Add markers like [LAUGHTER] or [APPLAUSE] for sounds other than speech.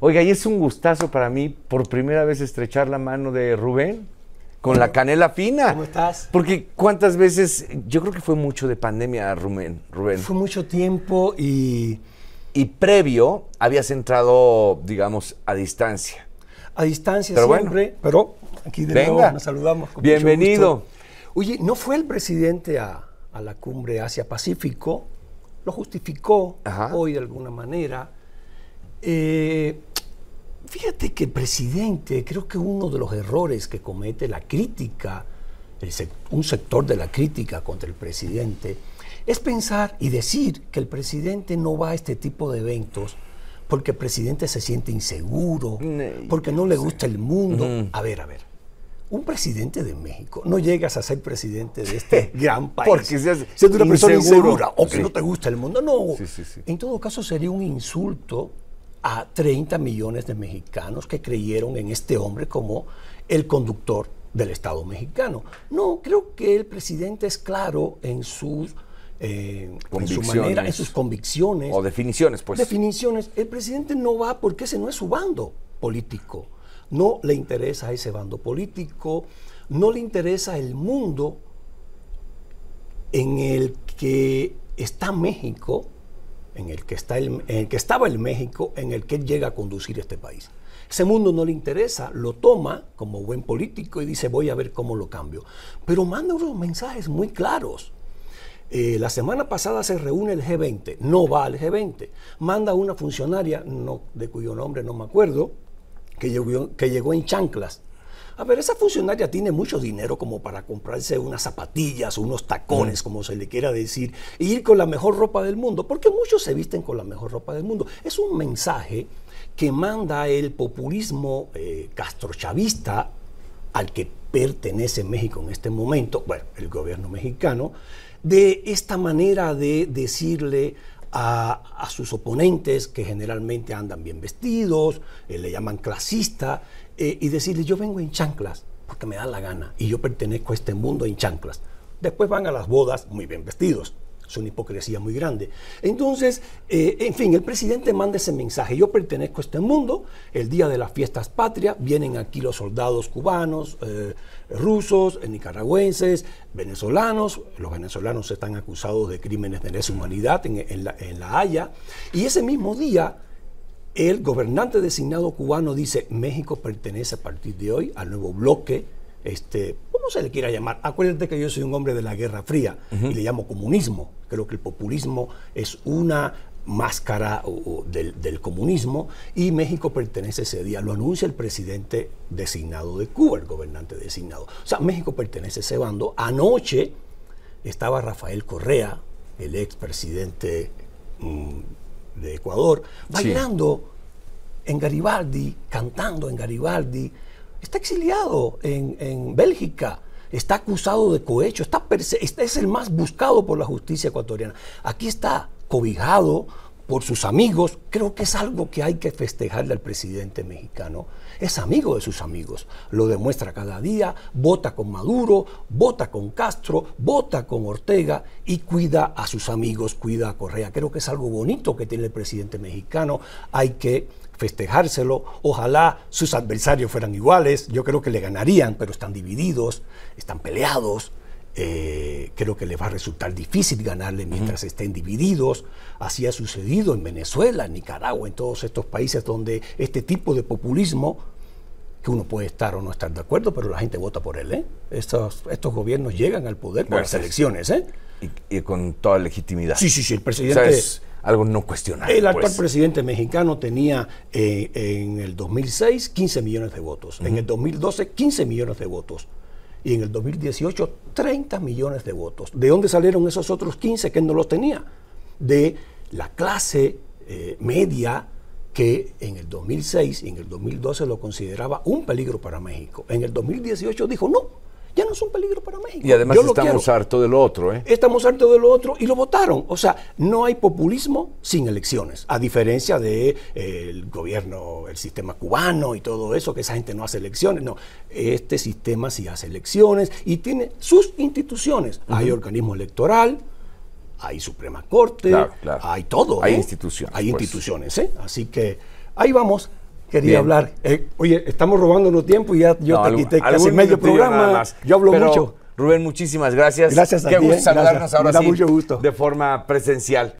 Oiga, y es un gustazo para mí por primera vez estrechar la mano de Rubén con la canela fina. ¿Cómo estás? Porque cuántas veces, yo creo que fue mucho de pandemia, Rubén. Rubén. Fue mucho tiempo y... Y previo habías entrado, digamos, a distancia. A distancia Pero siempre, bueno. pero aquí de Venga. nuevo nos saludamos. con mucho Bienvenido. gusto. Oye, ¿no fue el presidente a, a la cumbre Asia-Pacífico? Lo justificó Ajá. hoy de alguna manera. Eh, fíjate que presidente, creo que uno de los errores que comete la crítica, el sec- un sector de la crítica contra el presidente, es pensar y decir que el presidente no va a este tipo de eventos porque el presidente se siente inseguro, Ne- porque no le gusta el mundo. A ver, a ver. Un presidente de México, no llegas a ser presidente de este [LAUGHS] gran país. Porque seas siendo una persona insegura o que Sí. no te gusta el mundo. No. Sí. En todo caso, sería un insulto a 30 millones de mexicanos que creyeron en este hombre como el conductor del Estado mexicano. No, creo que el presidente es claro en sus, eh, en su manera, en sus convicciones. O definiciones, pues. Definiciones. El presidente no va porque ese no es su bando político. No le interesa ese bando político, no le interesa el mundo en el que está México, en el que, está el, en el que estaba el México, en el que él llega a conducir este país. Ese mundo no le interesa, lo toma como buen político y dice voy a ver cómo lo cambio. Pero manda unos mensajes muy claros. Eh, la semana pasada se reúne el G20, no va al G20. Manda una funcionaria, no, de cuyo nombre no me acuerdo, que llegó, que llegó en chanclas. A ver, esa funcionaria tiene mucho dinero como para comprarse unas zapatillas, unos tacones, como se le quiera decir, e ir con la mejor ropa del mundo, porque muchos se visten con la mejor ropa del mundo. Es un mensaje que manda el populismo eh, castrochavista al que pertenece México en este momento, bueno, el gobierno mexicano, de esta manera de decirle a, sus oponentes que generalmente andan bien vestidos, eh, le llaman clasista, eh, y decirle yo vengo en chanclas porque me da la gana y yo pertenezco a este mundo en chanclas. Después van a las bodas muy bien vestidos. Es una hipocresía muy grande. Entonces, eh, en fin, el presidente manda ese mensaje. Yo pertenezco a este mundo. El día de las fiestas patrias vienen aquí los soldados cubanos, eh, rusos, nicaragüenses, venezolanos. Los venezolanos están acusados de crímenes de lesa humanidad en La Haya. Y ese mismo día, el gobernante designado cubano dice, México pertenece a partir de hoy al nuevo bloque, este, ¿cómo se le quiera llamar? Acuérdate que yo soy un hombre de la Guerra Fría y le llamo comunismo. Creo que el populismo es una máscara o- o del, del comunismo y México pertenece ese día. Lo anuncia el presidente designado de Cuba, el gobernante designado. O sea, México pertenece a ese bando. Anoche estaba Rafael Correa, el expresidente mm, de Ecuador, bailando en Garibaldi, cantando en Garibaldi. Está exiliado en, en Bélgica. Está acusado de cohecho. Está está- es el más buscado por la justicia ecuatoriana. Aquí está cobijado por sus amigos. Creo que es algo que hay que festejarle al presidente mexicano. Es amigo de sus amigos. Lo demuestra cada día. Vota con Maduro, vota con Castro, vota con Ortega y cuida a sus amigos, cuida a Correa. Creo que es algo bonito que tiene el presidente mexicano. Hay que festejárselo. Ojalá sus adversarios fueran iguales. Yo creo que le ganarían, pero están divididos, están peleados. Eh, creo que les va a resultar difícil ganarle mientras estén divididos. Así ha sucedido en Venezuela, en Nicaragua, en todos estos países donde este tipo de populismo, que uno puede estar o no estar de acuerdo, pero la gente vota por él. ¿eh? Estos, estos gobiernos llegan al poder por las elecciones. ¿eh? Y, y con toda legitimidad. Sí, sí, sí, el presidente... algo no cuestionable. El actual pues. presidente mexicano tenía eh, en el 2006 15 millones de votos, en el 2012 15 millones de votos y en el 2018 30 millones de votos. ¿De dónde salieron esos otros 15 que él no los tenía? De la clase eh, media que en el 2006 y en el 2012 lo consideraba un peligro para México. En el 2018 dijo, no, ya no es un peligro para México. Y además Yo estamos quiero". harto de lo otro, ¿eh? Estamos hartos de lo otro y lo votaron. O sea, no hay populismo sin elecciones, a diferencia del gobierno, el sistema cubano y todo eso, que esa gente no hace elecciones. No, este sistema sí hace elecciones y tiene sus instituciones. Hay organismo electoral, hay Suprema Corte, Claro, claro. hay todo. Hay ¿eh? instituciones, Hay pues. instituciones, ¿eh? Así que ahí vamos. Quería Bien. hablar. Eh, oye, estamos robándonos tiempo y ya yo No, te algún- quité casi medio programa. más. Yo hablo Pero, mucho. Rubén, muchísimas gracias. Gracias a Qué ti, gusto eh. saludarnos Gracias. ahora Me da sí mucho gusto. de forma presencial.